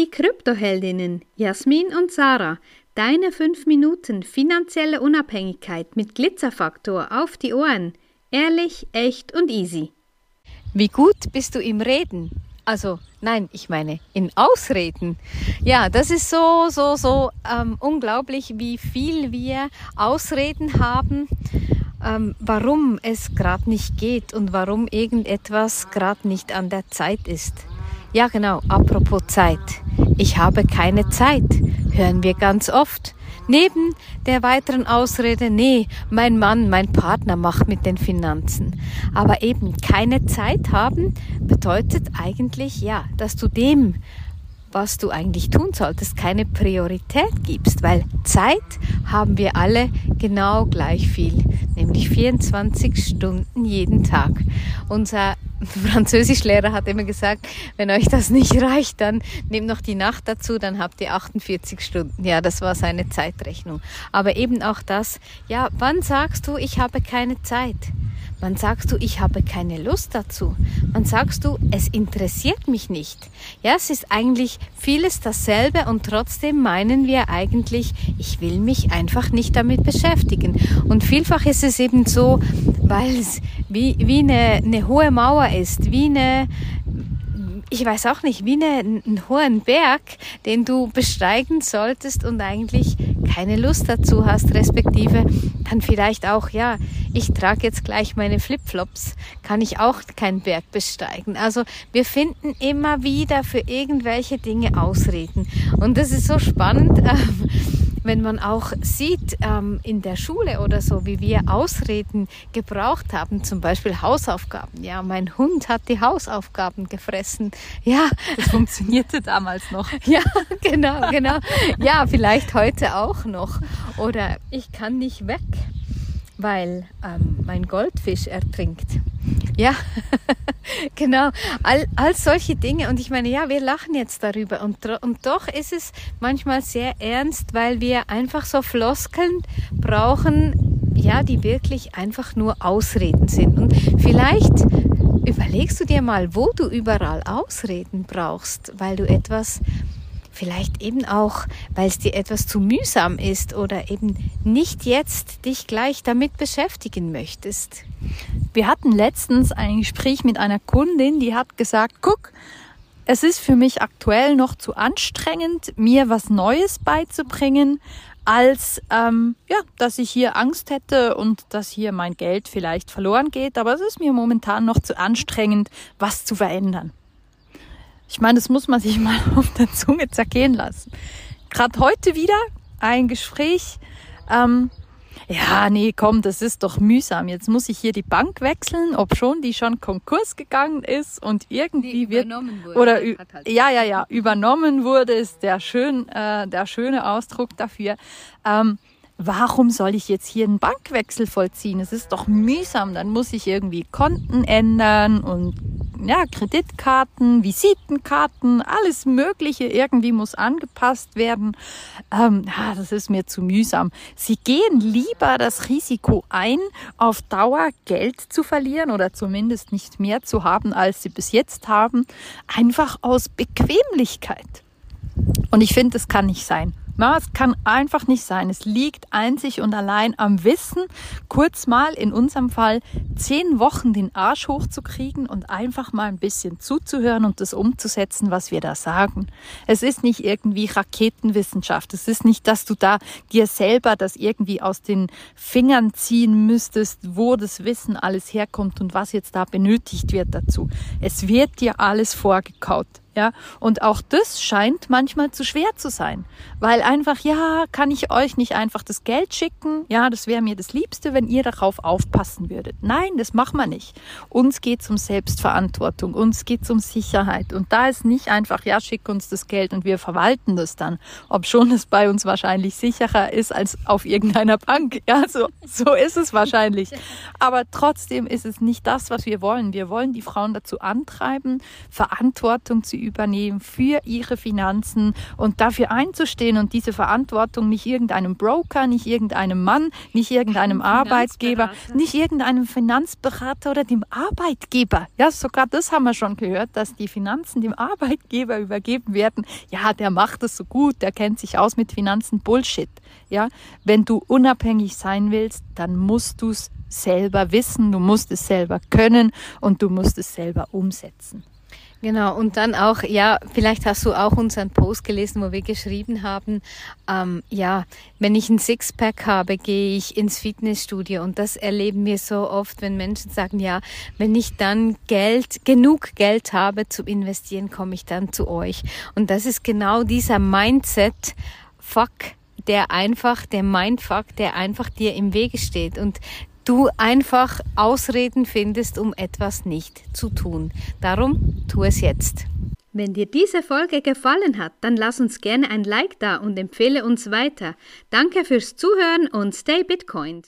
Die Kryptoheldinnen Jasmin und Sarah, deine 5 Minuten finanzielle Unabhängigkeit mit Glitzerfaktor auf die Ohren. Ehrlich, echt und easy. Wie gut bist du im Reden? Also nein, ich meine in Ausreden. Ja, das ist so, so, so ähm, unglaublich, wie viel wir Ausreden haben, ähm, warum es gerade nicht geht und warum irgendetwas gerade nicht an der Zeit ist. Ja, genau, apropos Zeit. Ich habe keine Zeit, hören wir ganz oft. Neben der weiteren Ausrede, nee, mein Mann, mein Partner macht mit den Finanzen. Aber eben keine Zeit haben bedeutet eigentlich, ja, dass du dem, was du eigentlich tun solltest, keine Priorität gibst, weil Zeit haben wir alle genau gleich viel, nämlich 24 Stunden jeden Tag. Unser Französischlehrer hat immer gesagt, wenn euch das nicht reicht, dann nehmt noch die Nacht dazu, dann habt ihr 48 Stunden. Ja, das war seine Zeitrechnung. Aber eben auch das, ja, wann sagst du, ich habe keine Zeit? Wann sagst du, ich habe keine Lust dazu? Wann sagst du, es interessiert mich nicht? Ja, es ist eigentlich vieles dasselbe und trotzdem meinen wir eigentlich, ich will mich einfach nicht damit beschäftigen. Und vielfach ist es eben so, weil es wie, wie eine, eine hohe Mauer ist, wie eine, ich weiß auch nicht, wie eine, einen hohen Berg, den du besteigen solltest und eigentlich keine Lust dazu hast, respektive dann vielleicht auch, ja, ich trage jetzt gleich meine Flipflops, kann ich auch keinen Berg besteigen. Also wir finden immer wieder für irgendwelche Dinge Ausreden. Und das ist so spannend. Ähm, wenn man auch sieht ähm, in der Schule oder so, wie wir Ausreden gebraucht haben, zum Beispiel Hausaufgaben. Ja, mein Hund hat die Hausaufgaben gefressen. Ja, das funktionierte damals noch. Ja, genau, genau. Ja, vielleicht heute auch noch. Oder ich kann nicht weg, weil ähm, mein Goldfisch ertrinkt. Ja, genau. All, all solche Dinge. Und ich meine, ja, wir lachen jetzt darüber. Und, und doch ist es manchmal sehr ernst, weil wir einfach so Floskeln brauchen, ja, die wirklich einfach nur Ausreden sind. Und vielleicht überlegst du dir mal, wo du überall Ausreden brauchst, weil du etwas vielleicht eben auch, weil es dir etwas zu mühsam ist oder eben nicht jetzt dich gleich damit beschäftigen möchtest. Wir hatten letztens ein Gespräch mit einer Kundin, die hat gesagt, guck, es ist für mich aktuell noch zu anstrengend, mir was Neues beizubringen, als ähm, ja, dass ich hier Angst hätte und dass hier mein Geld vielleicht verloren geht. Aber es ist mir momentan noch zu anstrengend, was zu verändern. Ich meine, das muss man sich mal auf der Zunge zergehen lassen. Gerade heute wieder ein Gespräch. Ähm, ja, nee, komm, das ist doch mühsam. Jetzt muss ich hier die Bank wechseln, ob schon die schon Konkurs gegangen ist und irgendwie nee, wird wurde, oder halt ja, ja, ja, übernommen wurde ist der schön, äh, der schöne Ausdruck dafür. Ähm, warum soll ich jetzt hier einen Bankwechsel vollziehen? Es ist doch mühsam. Dann muss ich irgendwie Konten ändern und ja, Kreditkarten, Visitenkarten, alles Mögliche irgendwie muss angepasst werden. Ähm, ja, das ist mir zu mühsam. Sie gehen lieber das Risiko ein, auf Dauer Geld zu verlieren oder zumindest nicht mehr zu haben, als sie bis jetzt haben, einfach aus Bequemlichkeit. Und ich finde, das kann nicht sein. Na, es kann einfach nicht sein. Es liegt einzig und allein am Wissen, kurz mal in unserem Fall zehn Wochen den Arsch hochzukriegen und einfach mal ein bisschen zuzuhören und das umzusetzen, was wir da sagen. Es ist nicht irgendwie Raketenwissenschaft. Es ist nicht, dass du da dir selber das irgendwie aus den Fingern ziehen müsstest, wo das Wissen alles herkommt und was jetzt da benötigt wird dazu. Es wird dir alles vorgekaut. Ja, und auch das scheint manchmal zu schwer zu sein, weil einfach, ja, kann ich euch nicht einfach das Geld schicken? Ja, das wäre mir das Liebste, wenn ihr darauf aufpassen würdet. Nein, das machen wir nicht. Uns geht's um Selbstverantwortung, uns geht's um Sicherheit. Und da ist nicht einfach, ja, schick uns das Geld und wir verwalten das dann. Ob schon es bei uns wahrscheinlich sicherer ist als auf irgendeiner Bank. Ja, so, so ist es wahrscheinlich. Aber trotzdem ist es nicht das, was wir wollen. Wir wollen die Frauen dazu antreiben, Verantwortung zu übernehmen für ihre Finanzen und dafür einzustehen und diese Verantwortung nicht irgendeinem Broker, nicht irgendeinem Mann, nicht irgendeinem Arbeitgeber, nicht irgendeinem Finanzberater oder dem Arbeitgeber. Ja, sogar das haben wir schon gehört, dass die Finanzen dem Arbeitgeber übergeben werden. Ja, der macht es so gut, der kennt sich aus mit Finanzen. Bullshit. Ja, wenn du unabhängig sein willst, dann musst du es selber wissen, du musst es selber können und du musst es selber umsetzen. Genau, und dann auch, ja, vielleicht hast du auch unseren Post gelesen, wo wir geschrieben haben, ähm, ja, wenn ich ein Sixpack habe, gehe ich ins Fitnessstudio und das erleben wir so oft, wenn Menschen sagen, ja, wenn ich dann Geld, genug Geld habe zum Investieren, komme ich dann zu euch. Und das ist genau dieser Mindset, fuck, der einfach, der Mindfuck, der einfach dir im Wege steht. Und du einfach Ausreden findest, um etwas nicht zu tun. Darum tu es jetzt. Wenn dir diese Folge gefallen hat, dann lass uns gerne ein Like da und empfehle uns weiter. Danke fürs Zuhören und stay Bitcoin.